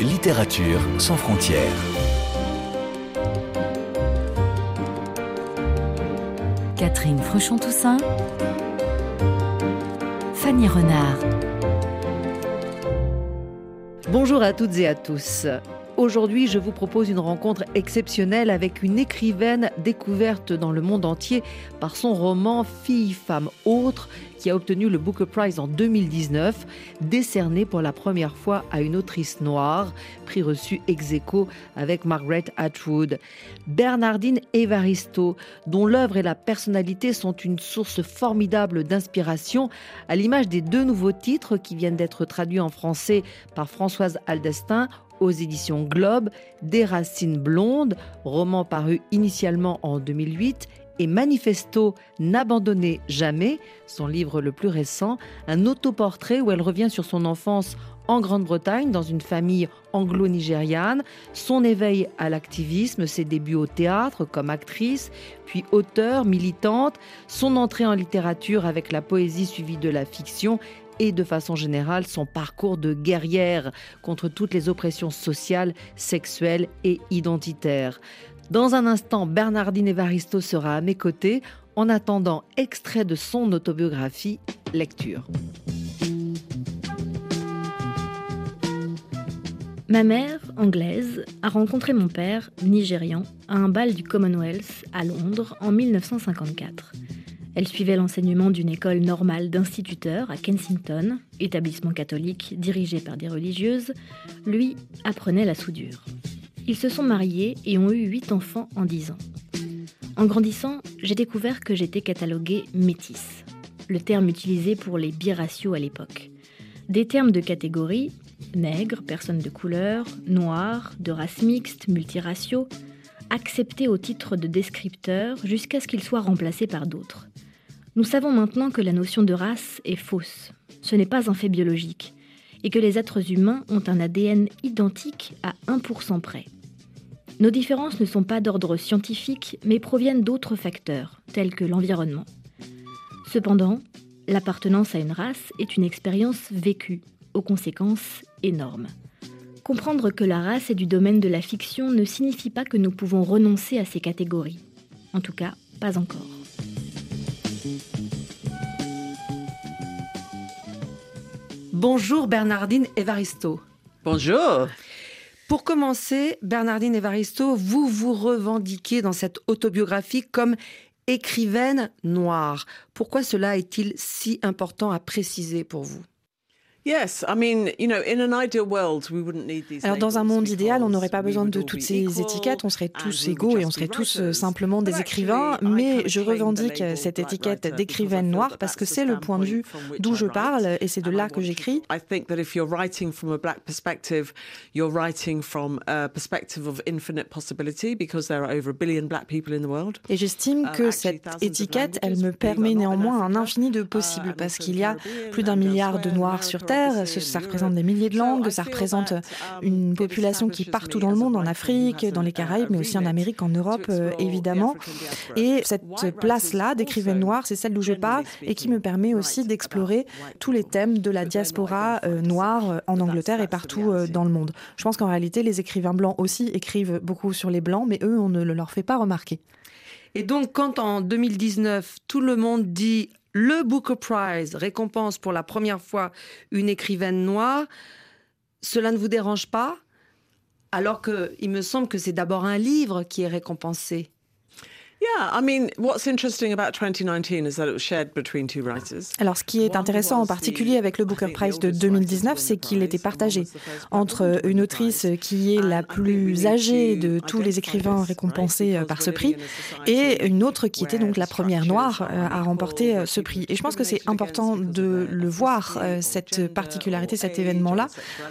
Littérature sans frontières. Catherine Fruchon-Toussaint. Fanny Renard. Bonjour à toutes et à tous. Aujourd'hui, je vous propose une rencontre exceptionnelle avec une écrivaine découverte dans le monde entier par son roman Fille, femme, autre, qui a obtenu le Booker Prize en 2019, décerné pour la première fois à une autrice noire, prix reçu ex aequo avec Margaret Atwood. Bernardine Evaristo, dont l'œuvre et la personnalité sont une source formidable d'inspiration, à l'image des deux nouveaux titres qui viennent d'être traduits en français par Françoise Aldestin aux éditions Globe, Des racines blondes, roman paru initialement en 2008, et Manifesto N'abandonnez jamais, son livre le plus récent, un autoportrait où elle revient sur son enfance en Grande-Bretagne, dans une famille anglo-nigériane, son éveil à l'activisme, ses débuts au théâtre comme actrice, puis auteure, militante, son entrée en littérature avec la poésie suivie de la fiction et de façon générale son parcours de guerrière contre toutes les oppressions sociales, sexuelles et identitaires. Dans un instant, Bernardine Evaristo sera à mes côtés. En attendant, extrait de son autobiographie, lecture. Ma mère, anglaise, a rencontré mon père, nigérian, à un bal du Commonwealth à Londres en 1954. Elle suivait l'enseignement d'une école normale d'instituteurs à Kensington, établissement catholique dirigé par des religieuses. Lui apprenait la soudure. Ils se sont mariés et ont eu huit enfants en dix ans. En grandissant, j'ai découvert que j'étais cataloguée métisse, le terme utilisé pour les biraciaux à l'époque. Des termes de catégorie, nègre, personne de couleur, noir, de race mixte, multiraciaux, acceptés au titre de descripteur jusqu'à ce qu'ils soient remplacés par d'autres. Nous savons maintenant que la notion de race est fausse. Ce n'est pas un fait biologique. Et que les êtres humains ont un ADN identique à 1% près. Nos différences ne sont pas d'ordre scientifique, mais proviennent d'autres facteurs, tels que l'environnement. Cependant, l'appartenance à une race est une expérience vécue, aux conséquences énormes. Comprendre que la race est du domaine de la fiction ne signifie pas que nous pouvons renoncer à ces catégories. En tout cas, pas encore. Bonjour Bernardine Evaristo. Bonjour. Pour commencer, Bernardine Evaristo, vous vous revendiquez dans cette autobiographie comme écrivaine noire. Pourquoi cela est-il si important à préciser pour vous? Alors dans un monde idéal, on n'aurait pas besoin de toutes ces étiquettes, on serait tous égaux et on serait tous euh, simplement des écrivains, mais je revendique cette étiquette d'écrivaine noire parce que c'est le point de vue d'où je parle et c'est de là que j'écris. Et j'estime uh, que cette étiquette, elle me permet néanmoins un infini de possibles uh, parce qu'il y a plus d'un milliard de noirs sur Terre ça représente des milliers de langues, ça représente une population qui est partout dans le monde, en Afrique, dans les Caraïbes, mais aussi en Amérique, en Europe, euh, évidemment. Et cette place-là d'écrivaine noire, c'est celle d'où je parle et qui me permet aussi d'explorer tous les thèmes de la diaspora euh, noire euh, en Angleterre et partout dans le monde. Je pense qu'en réalité, les écrivains blancs aussi écrivent beaucoup sur les blancs, mais eux, on ne le leur fait pas remarquer. Et donc, quand en 2019, tout le monde dit le Booker Prize récompense pour la première fois une écrivaine noire, cela ne vous dérange pas? Alors qu'il me semble que c'est d'abord un livre qui est récompensé. Alors, ce qui est intéressant en particulier avec le Booker Prize de 2019, c'est qu'il était partagé entre une autrice qui est la plus âgée de tous les écrivains récompensés euh, par ce prix et une autre qui était donc la première noire euh, à remporter euh, ce prix. Et je pense que c'est important de le voir, cette particularité, cet événement-là,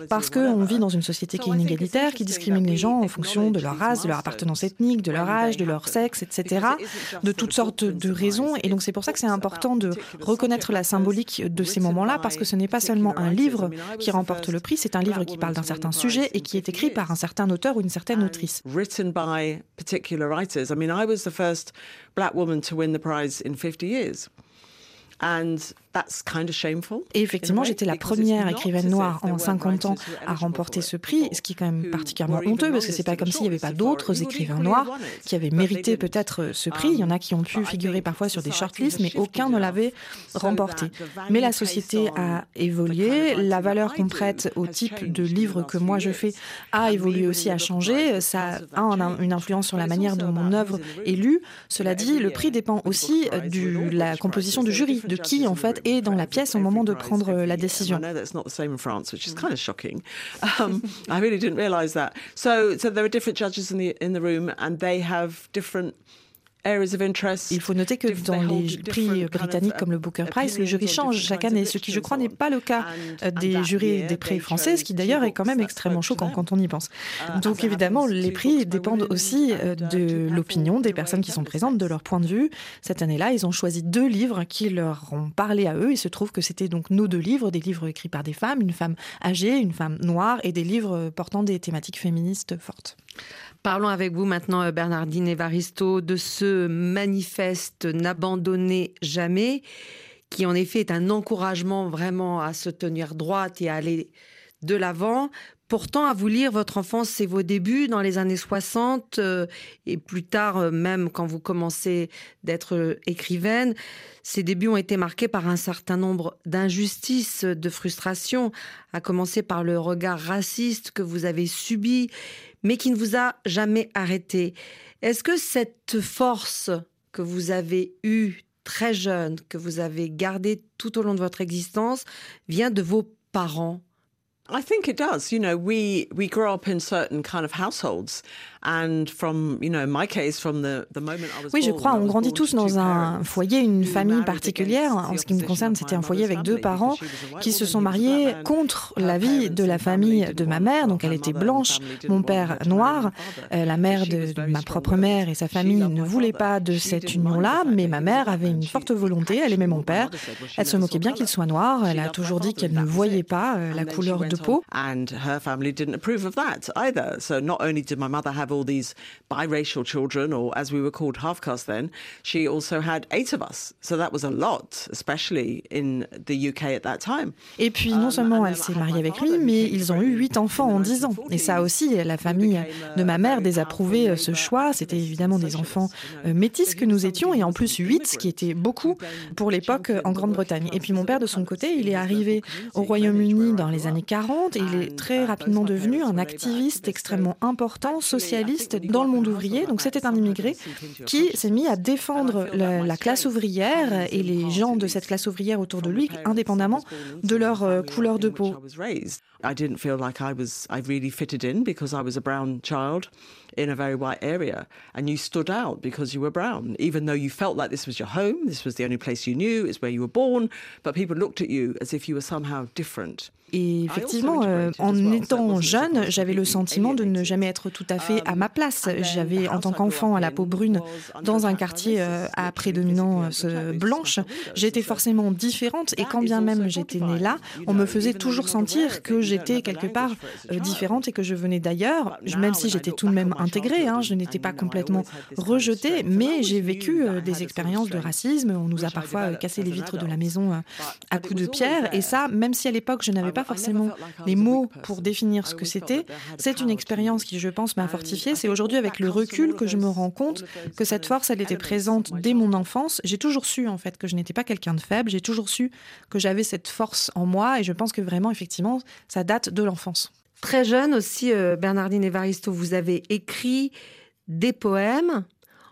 parce qu'on vit dans une société qui est inégalitaire, qui discrimine les gens en fonction de leur race, de leur appartenance ethnique, de leur âge, de leur sexe, etc de toutes sortes de raisons. Et donc c'est pour ça que c'est important de reconnaître la symbolique de ces moments-là, parce que ce n'est pas seulement un livre qui remporte le prix, c'est un livre qui parle d'un certain sujet et qui est écrit par un certain auteur ou une certaine autrice. black woman to win the prize in 50 years. And Et effectivement, j'étais la première écrivaine noire en 50 ans à remporter ce prix, ce qui est quand même particulièrement honteux parce que c'est pas comme s'il n'y avait pas d'autres écrivains noirs qui avaient mérité peut-être ce prix. Il y en a qui ont pu figurer parfois sur des shortlists, mais aucun ne l'avait remporté. Mais la société a évolué, la valeur qu'on prête au type de livre que moi je fais a évolué aussi, a changé. Ça a une influence sur la manière dont mon œuvre est lue. Cela dit, le prix dépend aussi de la composition du jury, de qui en fait est dans la pièce au moment de prendre la décision. Il faut noter que dans les prix britanniques comme le Booker Prize, le jury change chaque année, ce qui je crois n'est pas le cas euh, des jurys des prix français, ce qui d'ailleurs est quand même extrêmement choquant quand on y pense. Uh, Donc évidemment, les prix dépendent aussi euh, de l'opinion des personnes qui sont présentes, de leur point de vue. Cette année-là, ils ont choisi deux livres qui leur ont parlé à eux. Il se trouve que c'était donc nos deux livres, des livres écrits par des femmes, une femme âgée, une femme noire, et des livres portant des thématiques féministes fortes. Parlons avec vous maintenant, euh, Bernardine Evaristo, de ce manifeste N'abandonnez jamais, qui en effet est un encouragement vraiment à se tenir droite et à aller de l'avant. Pourtant, à vous lire, votre enfance, c'est vos débuts dans les années 60 euh, et plus tard, euh, même quand vous commencez d'être écrivaine. Ces débuts ont été marqués par un certain nombre d'injustices, de frustrations, à commencer par le regard raciste que vous avez subi mais qui ne vous a jamais arrêté. Est-ce que cette force que vous avez eue très jeune, que vous avez gardée tout au long de votre existence, vient de vos parents? I think it does. You know, we we grow up in certain kind of households oui, je crois, on grandit tous dans un foyer, une famille particulière. En ce qui me concerne, c'était un foyer avec deux parents qui se sont mariés contre l'avis de la famille de ma mère. Donc elle était blanche, mon père noir. Euh, la mère de, ma propre mère et sa famille ne voulaient pas de cette union-là, mais ma mère avait une forte volonté. Elle aimait mon père. Elle se moquait bien qu'il soit noir. Elle a toujours dit qu'elle ne voyait pas euh, la couleur de peau. All these biracial children, or as we were called, half caste then, she also had eight of us. So that was a lot, especially in the UK at that time. Et puis, non um, seulement elle s'est mariée avec lui, mais ils ont eu huit enfants en dix ans. Et ça aussi, la famille de ma mère désapprouvait euh, ce choix. C'était évidemment des enfants euh, métis que nous étions, et en plus huit, ce qui était beaucoup pour l'époque en Grande-Bretagne. Et puis mon père, de son côté, il est arrivé au Royaume-Uni dans les années 40 et il est très rapidement devenu un activiste extrêmement important, dans le monde ouvrier. Donc c'était un immigré qui s'est mis à défendre la, classe ouvrière et les gens de cette classe ouvrière autour de lui, indépendamment de leur euh, couleur de peau. I didn't feel like I was I really fitted in because I was a brown child in a very white area. And you stood out because you were brown even though you felt like this was your home this was the only place you knew it's where you were born. But people looked at you as if you were somehow different. Et effectivement, euh, en étant jeune, j'avais le sentiment de ne jamais être tout à fait à ma place. J'avais, en tant qu'enfant à la peau brune, dans un quartier euh, à prédominance euh, blanche, j'étais forcément différente. Et quand bien même j'étais née là, on me faisait toujours sentir que j'étais quelque part différente et que je venais d'ailleurs, même si j'étais tout de même intégrée. Hein, je n'étais pas complètement rejetée, mais j'ai vécu des expériences de racisme. On nous a parfois cassé les vitres de la maison à coups de pierre. Et ça, même si à l'époque je n'avais pas forcément les mots pour définir ce que c'était. C'est une expérience qui, je pense, m'a fortifiée. C'est aujourd'hui, avec le recul, que je me rends compte que cette force, elle était présente dès mon enfance. J'ai toujours su, en fait, que je n'étais pas quelqu'un de faible. J'ai toujours su que j'avais cette force en moi. Et je pense que vraiment, effectivement, ça date de l'enfance. Très jeune aussi, euh, Bernardine Evaristo, vous avez écrit des poèmes,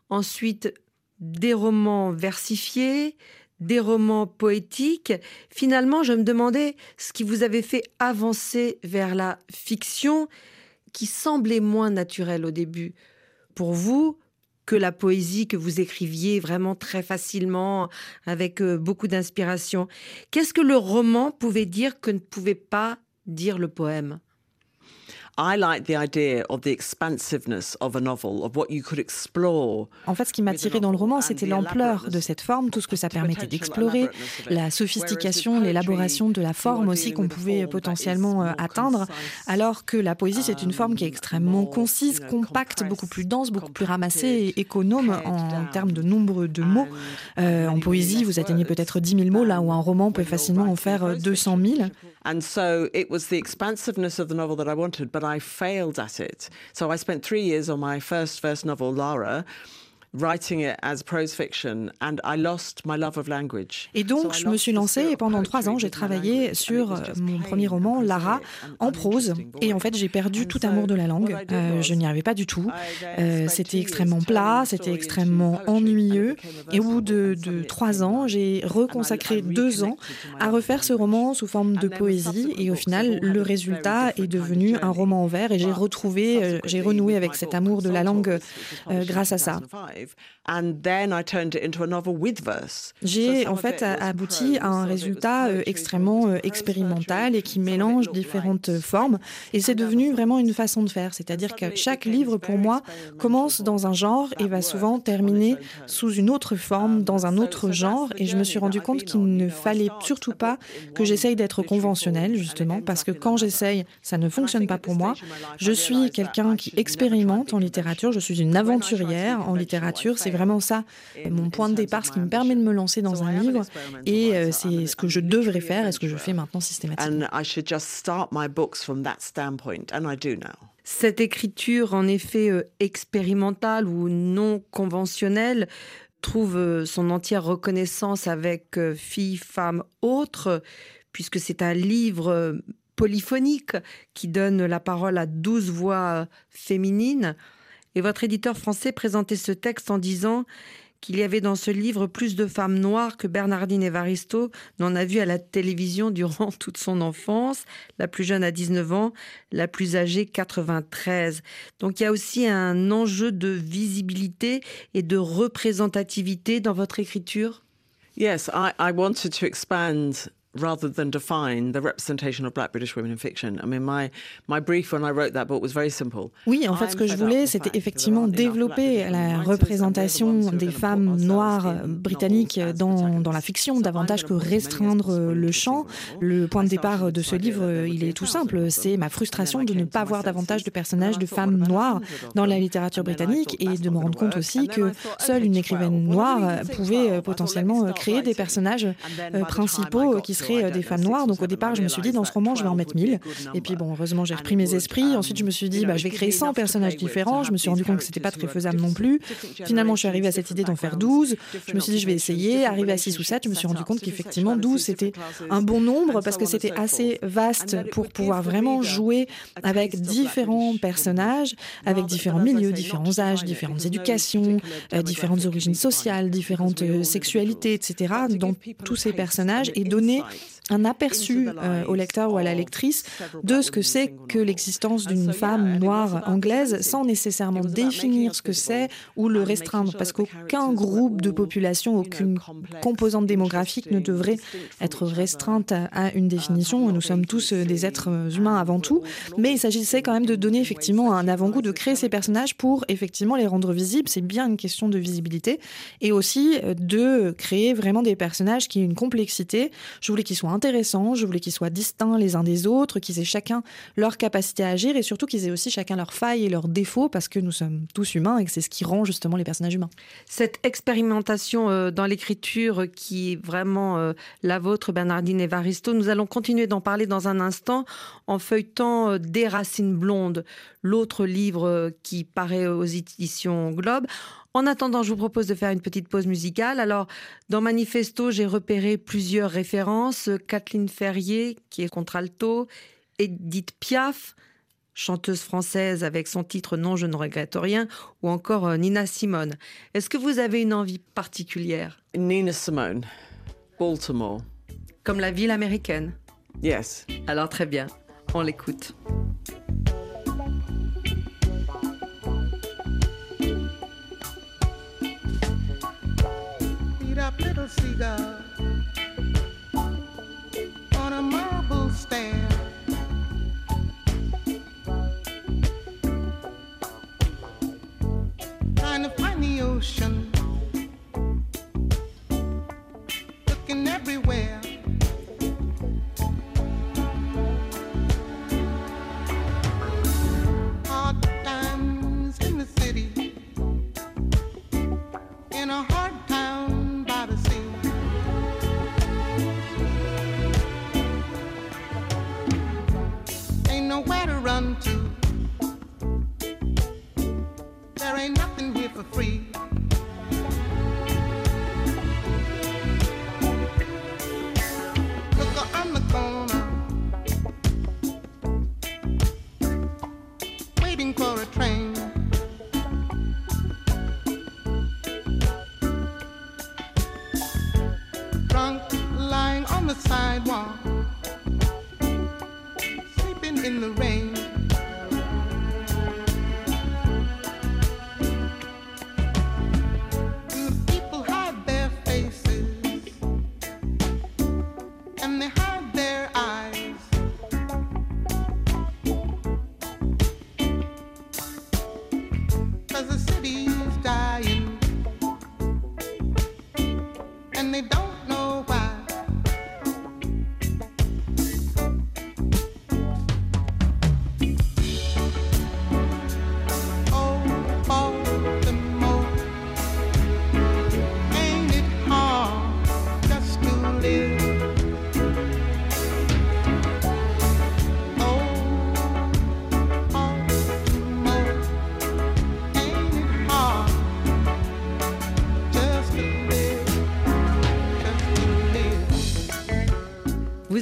ensuite des romans versifiés, des romans poétiques. Finalement, je me demandais ce qui vous avait fait avancer vers la fiction qui semblait moins naturelle au début pour vous que la poésie que vous écriviez vraiment très facilement, avec euh, beaucoup d'inspiration. Qu'est-ce que le roman pouvait dire que ne pouvait pas dire le poème I like the idea of the expansiveness of a novel, of what you could explore. En fait, ce qui m'attirait dans le roman, c'était l'ampleur de cette forme, tout ce que ça permettait d'explorer, la sophistication, l'élaboration de la forme aussi qu'on pouvait potentiellement euh, atteindre, alors que la poésie, c'est une forme qui est extrêmement concise, compacte, beaucoup plus dense, beaucoup plus ramassée et économe en termes de nombre de mots. Euh, en poésie, vous atteignez peut-être 10 000 mots, là où un roman peut facilement en faire 200 000. And so it was the expansiveness of the novel that I wanted, but I failed at it. So I spent three years on my first first novel, Lara, writing it as prose fiction, and I lost my love of language. Et donc, je me suis lancée et pendant trois ans, j'ai travaillé sur euh, mon premier roman, Lara, en prose. Et en fait, j'ai perdu tout amour de la langue. Euh, je n'y arrivais pas du tout. Euh, c'était extrêmement plat, c'était extrêmement ennuyeux. Et au bout de, de trois ans, j'ai reconsacré deux ans à refaire ce roman sous forme de poésie. Et au final, le résultat est devenu un roman en vers. Et j'ai retrouvé, j'ai renoué avec cet amour de la langue euh, grâce à ça. alive J'ai en fait abouti à un résultat euh, extrêmement euh, expérimental et qui mélange différentes formes. Et c'est devenu vraiment une façon de faire. C'est-à-dire que chaque livre, pour moi, commence dans un genre et va souvent terminer sous une autre forme, dans un autre genre. Et je me suis rendu compte qu'il ne fallait surtout pas que j'essaye d'être conventionnel, justement, parce que quand j'essaye, ça ne fonctionne pas pour moi. Je suis quelqu'un qui expérimente en littérature. Je suis une aventurière en littérature. C'est vraiment ça, mon point de départ, ce qui me permet de me lancer dans un livre. Et euh, c'est ce que je devrais faire et ce que je fais maintenant systématiquement. Cette écriture, en effet, euh, expérimentale ou non conventionnelle, trouve euh, son entière reconnaissance avec Filles, femmes, autres, puisque c'est un livre polyphonique qui donne la parole à douze voix féminines. Et votre éditeur français présentait ce texte en disant qu'il y avait dans ce livre plus de femmes noires que Bernardine Evaristo n'en a vu à la télévision durant toute son enfance, la plus jeune à 19 ans, la plus âgée 93. Donc il y a aussi un enjeu de visibilité et de représentativité dans votre écriture? Yes, I, I wanted to expand rather than define the representation of black British women in fiction. I mean, my, my brief when I wrote that book was very simple. Oui, en fait, ce que je voulais, c'était effectivement développer la représentation des femmes noires britanniques dans, dans la fiction, davantage que restreindre le champ. Le point de départ de ce livre, il est tout simple. C'est ma frustration de ne pas voir davantage de personnages de femmes noires dans la littérature britannique et de me rendre compte aussi que seule une écrivaine noire pouvait potentiellement créer des personnages euh, principaux qui seraient euh, des femmes noires. Donc au départ, je me suis dit, dans ce roman, je vais en mettre 1000. Et puis bon, heureusement, j'ai repris mes esprits. Ensuite, je me suis dit, bah, je vais créer 100 personnages différents. Je me suis rendu compte que c'était pas très faisable non plus. Finalement, je suis arrivée à cette idée d'en faire 12. Je me suis dit, je vais essayer. Arrivé à 6 ou 7, je me suis rendu compte qu'effectivement, 12, c'était un bon nombre parce que c'était assez vaste pour pouvoir vraiment jouer avec différents personnages, avec différents milieux, différents âges, différentes éducations, euh, différentes origines sociales, différentes euh, sexualités, etc. dans tous ces personnages et donner un aperçu euh, au lecteur ou à la lectrice de ce que c'est que l'existence d'une femme noire anglaise sans nécessairement définir ce que c'est ou le restreindre parce qu'aucun groupe de population, aucune composante démographique ne devrait être restreinte à une définition. Nous sommes tous euh, des êtres humains avant tout, mais il s'agissait quand même de donner effectivement un avant-goût, de créer ces personnages pour effectivement les rendre visibles. C'est bien une question de visibilité et aussi euh, de créer vraiment des personnages qui aient une complexité. Je voulais qu'ils soient intéressants, je voulais qu'ils soient distincts les uns des autres, qu'ils aient chacun leur capacité à agir et surtout qu'ils aient aussi chacun leurs failles et leurs défauts parce que nous sommes tous humains et que c'est ce qui rend justement les personnages humains. Cette expérimentation euh, dans l'écriture qui est vraiment euh, la vôtre, Bernardine Evaristo, nous allons continuer d'en parler dans un instant en feuilletant euh, Des racines blondes, l'autre livre qui paraît aux éditions Globe. En attendant, je vous propose de faire une petite pause musicale. Alors, dans Manifesto, j'ai repéré plusieurs références. Kathleen Ferrier, qui est contralto, Edith Piaf, chanteuse française avec son titre Non, je ne regrette rien, ou encore euh, Nina Simone. Est-ce que vous avez une envie particulière? Nina Simone, Baltimore. Comme la ville américaine? Yes. Alors très bien, on l'écoute. Seagull on a marble stand.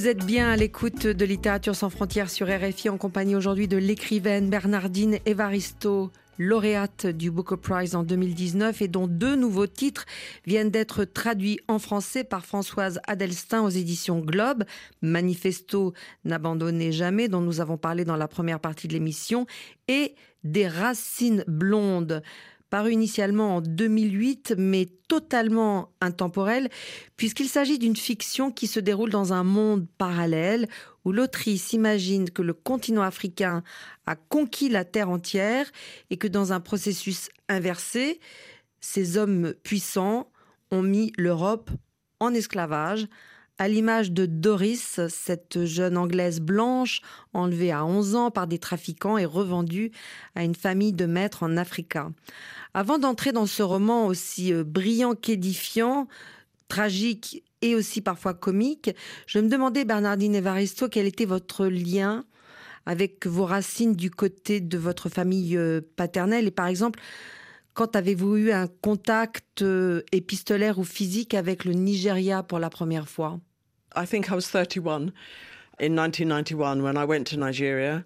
Vous êtes bien à l'écoute de Littérature sans frontières sur RFI en compagnie aujourd'hui de l'écrivaine Bernardine Evaristo, lauréate du Booker Prize en 2019 et dont deux nouveaux titres viennent d'être traduits en français par Françoise Adelstin aux éditions Globe, Manifesto N'abandonnez jamais dont nous avons parlé dans la première partie de l'émission et Des racines blondes paru initialement en 2008, mais totalement intemporel, puisqu'il s'agit d'une fiction qui se déroule dans un monde parallèle où l'autrice imagine que le continent africain a conquis la terre entière et que dans un processus inversé, ces hommes puissants ont mis l'Europe en esclavage, à l'image de Doris, cette jeune Anglaise blanche enlevée à 11 ans par des trafiquants et revendue à une famille de maîtres en Africa. Avant d'entrer dans ce roman aussi euh, brillant qu'édifiant, tragique et aussi parfois comique, je me demandais, Bernardine Evaristo, quel était votre lien avec vos racines du côté de votre famille euh, paternelle et par exemple, quand avez-vous eu un contact euh, épistolaire ou physique avec le Nigeria pour la première fois? I think I was 31 in 1991 when I went to Nigeria.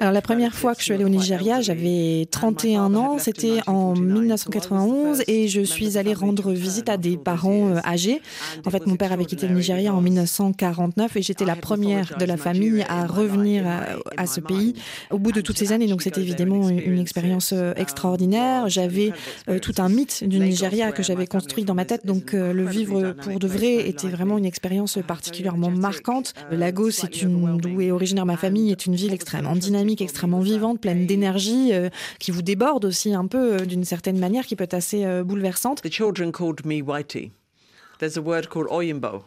Alors la première fois que je suis allée au Nigeria, j'avais 31 ans, c'était en 1991 et je suis allée rendre visite à des parents euh, âgés. En fait, mon père avait quitté le Nigeria en 1949 et j'étais la première de la famille à revenir à, à ce pays au bout de toutes ces années. Donc c'était évidemment une, une expérience euh, extraordinaire. J'avais euh, tout un mythe du Nigeria que j'avais construit dans ma tête. Donc euh, le vivre pour de vrai était vraiment une expérience particulièrement marquante. Lagos, c'est une d'où est originaire ma famille, est une ville extrêmement dynamique, extrêmement vivante, pleine d'énergie, euh, qui vous déborde aussi un peu euh, d'une certaine manière, qui peut être assez euh, bouleversante. The children called me Whitey. There's a word called Oyinbo,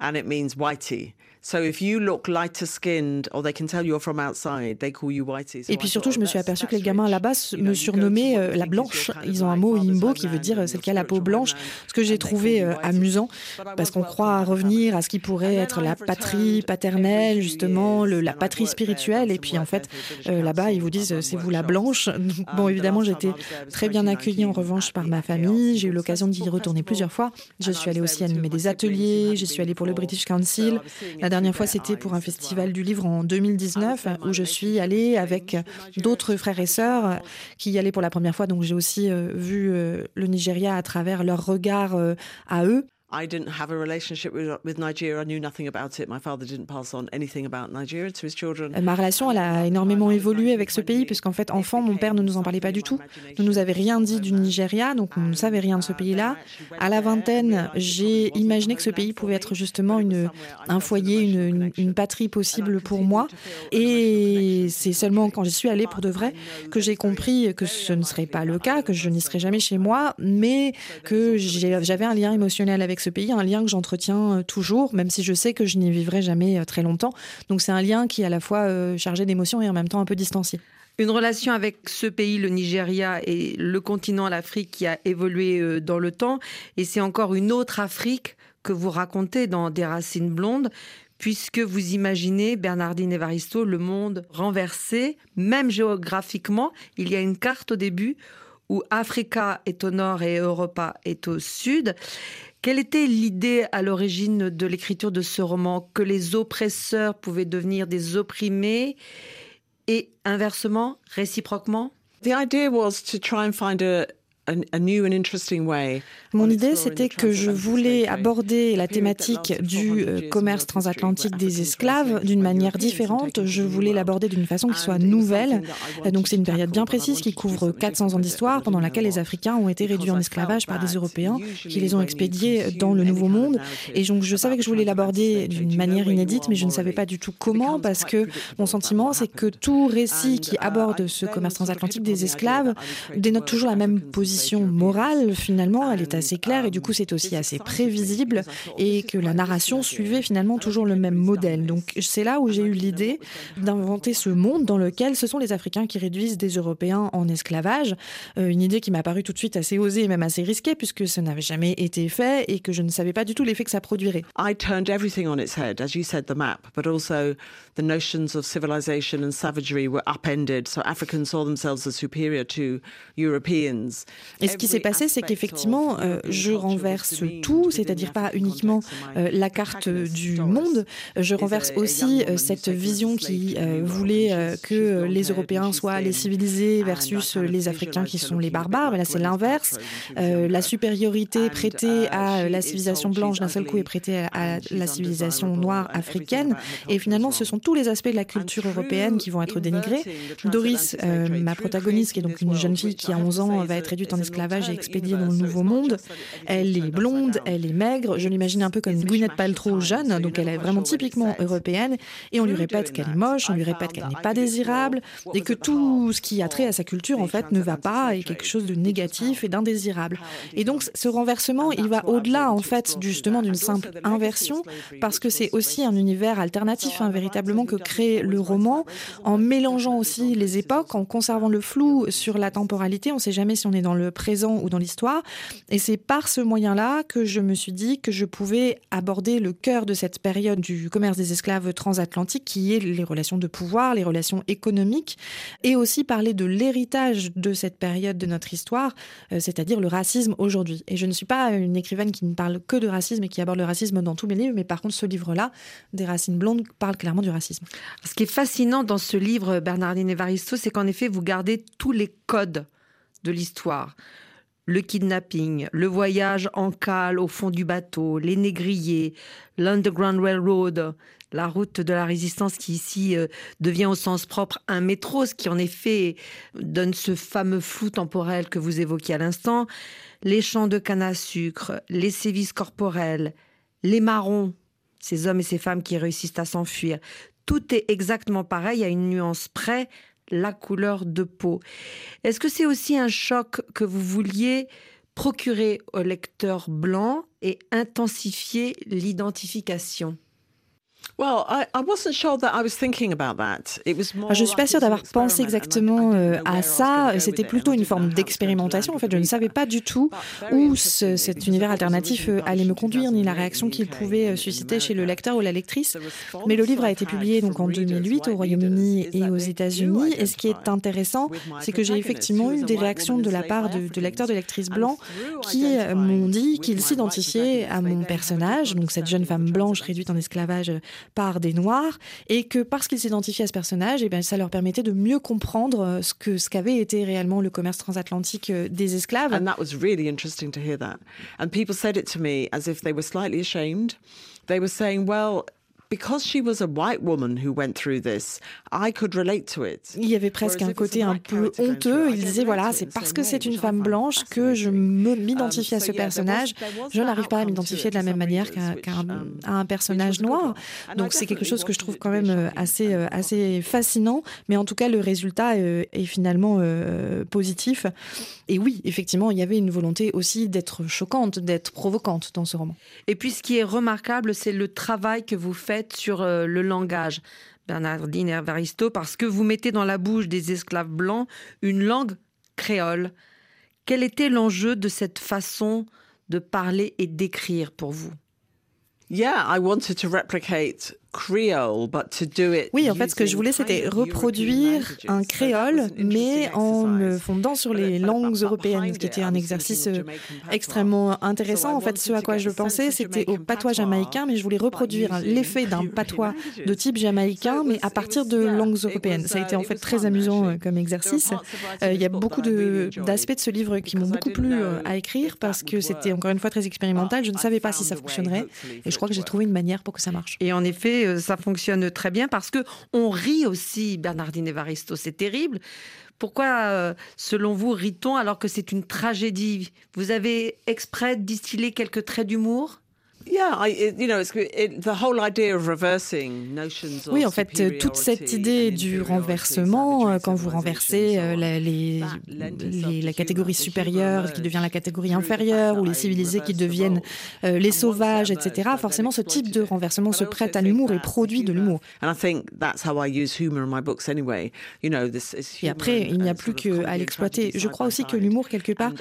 and it means whitey. So if you look lighter skinned, or they can tell you're from outside, they call you whitey. So Et puis surtout, je oh, me suis that's- aperçue que les gamins là-bas me surnommaient euh, la blanche. Ils ont un mot imbo qui veut dire and celle qui a la peau blanche, ce que j'ai trouvé euh, amusant parce qu'on croit revenir à ce qui pourrait être la patrie paternelle, justement, le, la patrie spirituelle. Et puis en fait, euh, là-bas, ils vous disent c'est vous la blanche. Bon, évidemment, was très bien accueillie en 2019 revanche par ma famille. J'ai eu l'occasion d'y retourner plusieurs fois. Je suis allée aussi animer des ateliers. Je suis allée pour le. British Council. La dernière fois, c'était pour un festival du livre en 2019 où je suis allée avec d'autres frères et sœurs qui y allaient pour la première fois. Donc j'ai aussi euh, vu euh, le Nigeria à travers leur regard euh, à eux. I didn't have a relationship with, with Nigeria. I knew nothing about it. My father didn't pass on anything about Nigeria to his children. Ma relation, elle a énormément évolué avec ce pays, puisqu'en fait, enfant, mon père ne nous en parlait pas du tout. Ne nous avait rien dit du Nigeria, donc on ne savait rien de ce pays-là. À la vingtaine, j'ai imaginé que ce pays pouvait être justement une, un foyer, une, une, une patrie possible pour moi. Et c'est seulement quand j'y suis allée pour de vrai que j'ai compris que ce ne serait pas le cas, que je n'y serais jamais chez moi, mais que j'avais un lien émotionnel avec ce pays, un lien que j'entretiens euh, toujours, même si je sais que je n'y vivrai jamais euh, très longtemps. Donc c'est un lien qui est à la fois euh, chargé d'émotions et en même temps un peu distancié. Une relation avec ce pays, le Nigeria, et le continent, l'Afrique, qui a évolué dans le temps. Et c'est encore une autre Afrique que vous racontez dans Des racines blondes, puisque vous imaginez, Bernardine Evaristo, le monde renversé, même géographiquement. Il y a une carte au début où Africa est au nord et Europa est au sud. Quelle était l'idée à l'origine de l'écriture de ce roman? Que les oppresseurs pouvaient devenir des opprimés et inversement, réciproquement? The idea was to try and find a, Mon idée, c'était que je voulais aborder la thématique du euh, commerce transatlantique des esclaves d'une manière différente. Je voulais l'aborder d'une façon qui soit nouvelle. Donc c'est une période bien précise qui couvre 400 ans d'histoire pendant laquelle les Africains ont été réduits en esclavage par des Européens qui les ont expédiés dans le Nouveau Monde. Et donc je savais que je voulais l'aborder d'une manière inédite, mais je ne savais pas du tout comment parce que mon sentiment, c'est que tout récit qui aborde ce commerce transatlantique des esclaves dénote toujours la même position morale finalement. Elle est assez claire et du coup c'est aussi assez prévisible et que la narration suivait finalement toujours le même modèle. Donc c'est là où j'ai eu l'idée d'inventer ce monde dans lequel ce sont les Africains qui réduisent des Européens en esclavage. Euh, une idée qui m'a paru tout de suite assez osée et même assez risquée puisque ça n'avait jamais été fait et que je ne savais pas du tout l'effet que ça produirait. Et ce qui s'est passé, c'est qu'effectivement, euh, je renverse tout, c'est-à-dire pas uniquement euh, la carte du monde, je renverse aussi euh, cette vision qui voulait que les Européens soient les civilisés versus les Africains qui sont les barbares. Là, c'est l'inverse. La supériorité prêtée à la civilisation blanche d'un seul coup est prêtée à, la civilisation noire africaine. Et finalement, ce sont tous les aspects de la culture européenne qui vont être dénigrés. Doris, ma protagoniste, qui est donc une jeune fille qui a 11 ans, va être réduite en esclavage et expédiée dans le Nouveau Monde. Elle est blonde, elle est maigre. Je l'imagine un peu comme Gwyneth Paltrow jeune, donc elle est vraiment typiquement européenne. Et on lui répète qu'elle est moche, on lui répète qu'elle n'est pas désirable et que tout ce qui a trait à sa culture en fait ne va pas et quelque chose de négatif et d'indésirable. Et donc ce renversement, il va au-delà en fait justement d'une simple inversion parce que c'est aussi un univers alternatif hein, véritablement que crée le roman en mélangeant aussi les époques, en conservant le flou sur la temporalité. On ne sait jamais si on est dans présent ou dans l'histoire. Et c'est par ce moyen-là que je me suis dit que je pouvais aborder le cœur de cette période du commerce des esclaves transatlantiques qui est les relations de pouvoir, les relations économiques et aussi parler de l'héritage de cette période de notre histoire, euh, c'est-à-dire le racisme aujourd'hui. Et je ne suis pas une écrivaine qui ne parle que de racisme et qui aborde le racisme dans tous mes livres, mais par contre ce livre-là, Des racines blondes, parle clairement du racisme. Ce qui est fascinant dans ce livre, Bernardine Evaristo, c'est qu'en effet, vous gardez tous les codes de l'histoire. Le kidnapping, le voyage en cale au fond du bateau, les négriers, l'Underground Railroad, la route de la résistance qui ici euh, devient au sens propre un métro, ce qui en effet donne ce fameux flou temporel que vous évoquiez à l'instant, les champs de canne à sucre, les sévices corporels, les marrons, ces hommes et ces femmes qui réussissent à s'enfuir. Tout est exactement pareil, à une nuance près, la couleur de peau. Est-ce que c'est aussi un choc que vous vouliez procurer au lecteur blanc et intensifier l'identification? Je ne suis pas sûre d'avoir pensé exactement euh, à ça. C'était plutôt une forme d'expérimentation. En fait, je ne savais pas du tout où ce- cet univers alternatif euh, allait me conduire, ni la réaction qu'il pouvait euh, susciter chez le lecteur ou la lectrice. Mais le livre a été publié donc en 2008 au Royaume-Uni et aux États-Unis. Et ce qui est intéressant, c'est que j'ai effectivement eu des réactions de la part de, de lecteurs, de lectrices blancs qui m'ont dit qu'ils s'identifiaient à mon personnage, donc cette jeune femme blanche réduite en esclavage par des noirs, et que parce qu'ils s'identifiaient à ce personnage, et ben, ça leur permettait de mieux comprendre euh, ce que ce qu'avait été réellement le commerce transatlantique euh, des esclaves. And that was really interesting to hear that. And people said it to me as if they were slightly ashamed. They were saying, well, because she was a white woman who went through this, I could relate to it. Il y avait presque un côté un peu honteux. Il disait voilà, c'est parce que c'est une femme blanche que je me- m'identifie à ce personnage. Je n'arrive pas à m'identifier de la même manière qu'à qu'à un, personnage noir. Donc c'est quelque chose que je trouve quand même euh, assez, euh, assez fascinant. Mais en tout cas, le résultat euh, est finalement positif. Et oui, effectivement, il y avait une volonté aussi d'être choquante, d'être provocante dans ce roman. Et puis ce qui est remarquable, c'est le travail que vous faites sur euh, le langage, Bernardine Evaristo, parce que vous mettez dans la bouche des esclaves blancs une langue créole. Quel était l'enjeu de cette façon de parler et d'écrire pour vous? Yeah, I wanted to replicate Oui, en fait, ce que je voulais, c'était reproduire un créole, mais en me fondant sur les langues européennes, ce qui était un exercice euh, extrêmement intéressant. En fait, ce à quoi je pensais, c'était au patois jamaïcain, mais je voulais reproduire l'effet d'un patois de type jamaïcain, mais à partir de langues européennes. Ça a été en fait très amusant euh, comme exercice. Euh, il y a beaucoup d'aspects de, ce livre qui m'ont beaucoup plu à écrire parce que c'était encore une fois très expérimental. Je ne savais pas si ça fonctionnerait et je crois que j'ai trouvé une manière pour que ça marche. Et en effet, euh, ça fonctionne très bien parce que on rit aussi, Bernardine Evaristo, c'est terrible. Pourquoi, euh, selon vous, rit-on alors que c'est une tragédie? Vous avez exprès distillé quelques traits d'humour? Oui, en fait, toute cette idée du renversement, euh, quand vous renversez euh, la, les, la catégorie supérieure qui devient la catégorie inférieure, ou les civilisés qui deviennent euh, les sauvages, etc., forcément, ce type de renversement se prête à l'humour et produit de l'humour. Et après, il n'y a plus qu'à l'exploiter. Je crois aussi que l'humour, quelque part,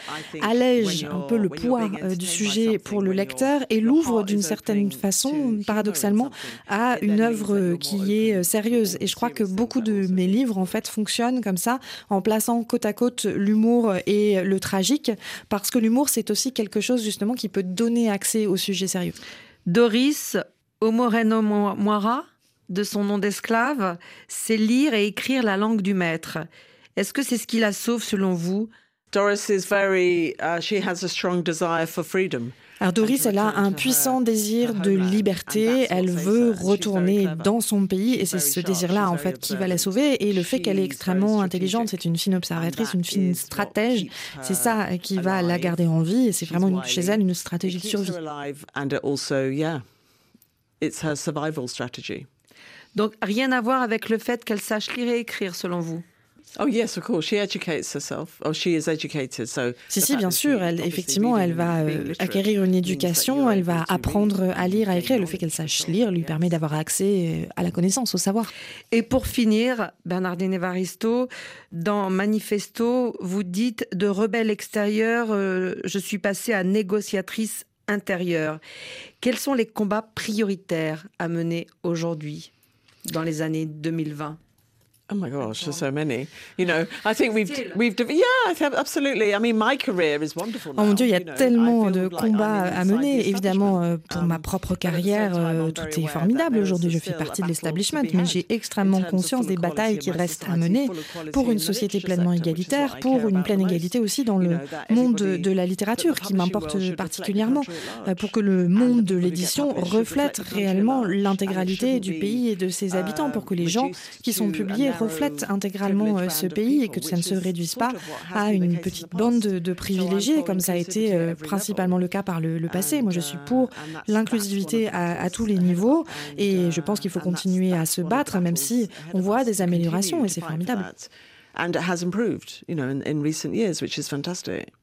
allège un peu le poids du sujet pour le lecteur et l'ouvre d'une certaine façon, paradoxalement, à une œuvre qui est sérieuse. Et je crois que beaucoup de mes livres, en fait, fonctionnent comme ça, en plaçant côte à côte l'humour et le tragique, parce que l'humour, c'est aussi quelque chose, justement, qui peut donner accès au sujet sérieux. Doris Omoreno Moira, de son nom d'esclave, c'est lire et écrire la langue du maître. Est-ce que c'est ce qui la sauve selon vous? Doris is very, uh, she has a strong desire for freedom. Alors Doris, elle a un puissant désir de liberté, elle veut retourner dans son pays et c'est ce désir-là en fait qui va la sauver. Et le fait qu'elle est extrêmement intelligente, c'est une fine observatrice, une fine stratège, c'est ça qui va la garder en vie et c'est vraiment chez elle une stratégie de survie. Donc rien à voir avec le fait qu'elle sache lire et écrire selon vous? Oh yes, of course. She educates herself. Oh, she is educated. So si, si, bien sûr. Elle, effectivement, elle va euh, acquérir une éducation. Elle va apprendre à lire, à écrire. Le fait qu'elle sache lire lui permet d'avoir accès euh, à la connaissance, au savoir. Et pour finir, Bernardine Evaristo, dans Manifesto, vous dites de rebelle extérieure, euh, je suis passée à négociatrice intérieure. Quels sont les combats prioritaires à mener aujourd'hui, dans les années 2020 Oh my gosh, there's so many. You know, I think we've we've yeah, absolutely. I mean, my career is wonderful. Oh mon Dieu, il y a tellement de combats à mener. Évidemment, euh, pour ma propre carrière, euh, tout est formidable. Aujourd'hui, je fais partie de l'establishment, mais j'ai extrêmement conscience des batailles qui restent à mener pour une société pleinement égalitaire, pour une pleine égalité aussi dans le monde de la littérature, qui m'importe particulièrement, euh, pour que le monde de l'édition reflète réellement l'intégralité du pays et de ses habitants, pour que les gens qui sont publiés reflète intégralement euh, ce pays et que ça ne se réduise pas à une petite bande de, privilégiés, comme ça a été euh, principalement le cas par le, passé. Moi, je suis pour l'inclusivité à, tous les niveaux et je pense qu'il faut continuer à se battre, même si on voit des améliorations et c'est formidable. And it has improved, you know, in, in recent years, which is fantastic.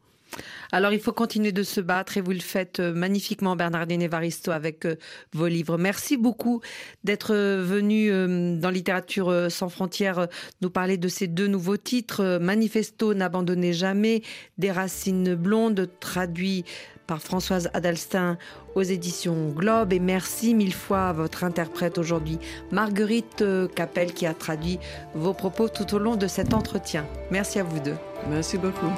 Alors il faut continuer de se battre et vous le faites euh, magnifiquement Bernardine Evaristo avec euh, vos livres. Merci beaucoup d'être euh, venu dans Littérature sans frontières nous parler de ces deux nouveaux titres. Manifesto n'abandonnez jamais, des racines blondes traduit par Françoise Adalstin aux éditions Globe. Et merci mille fois à votre interprète aujourd'hui, Marguerite Capel, qui a traduit vos propos tout au long de cet entretien. Merci à vous deux. Merci beaucoup.